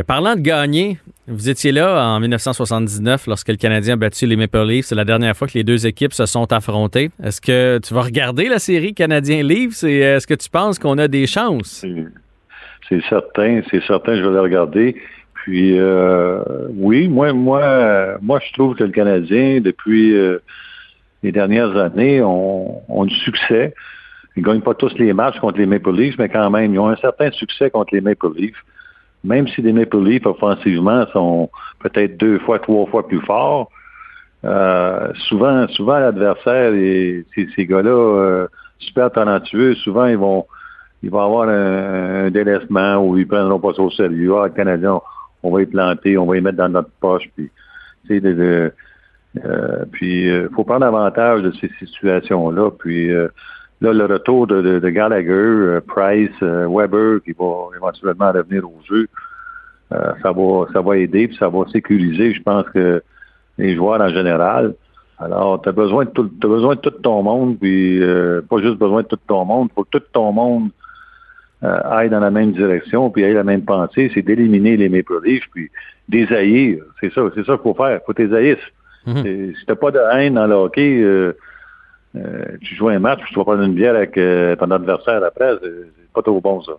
parlant de gagner, vous étiez là en 1979 lorsque le Canadien a battu les Maple Leafs. C'est la dernière fois que les deux équipes se sont affrontées. Est-ce que tu vas regarder la série Canadien-Leafs et est-ce que tu penses qu'on a des chances? C'est certain, c'est certain, je vais la regarder. Puis euh, oui, moi, moi, moi, je trouve que le Canadien, depuis euh, les dernières années, ont, ont du succès. Ils ne gagnent pas tous les matchs contre les Maple Leafs, mais quand même, ils ont un certain succès contre les Maple Leafs. Même si les Maple Leafs, offensivement, sont peut-être deux fois, trois fois plus forts, euh, souvent, souvent l'adversaire, ces, ces gars-là, euh, super talentueux, souvent ils vont ils vont avoir un, délaissement où ils prendront pas ça au sérieux. Ah, le Canadien, on, va y planter, on va y mettre dans notre poche. Puis, tu sais, euh, puis, euh, faut prendre avantage de ces situations-là. Puis, Là, le retour de, Gallagher, euh, Price, euh, Weber, qui va éventuellement revenir au jeu, euh, ça va ça va aider, puis ça va sécuriser, je pense que les joueurs en général. Alors, tu as besoin de tout, as besoin de tout ton monde, puis pas juste besoin de tout ton monde, faut que tout ton monde aille dans la même direction, puis aille la même pensée, c'est d'éliminer les Maple Leafs, puis désaillir. C'est ça, c'est ça qu'il faut faire. Faut t'ésaillir. Mm-hmm. Si t'as pas de haine dans le hockey, euh, tu joues un match, tu vas prendre une bière avec euh, ton adversaire après, c'est pas trop bon ça.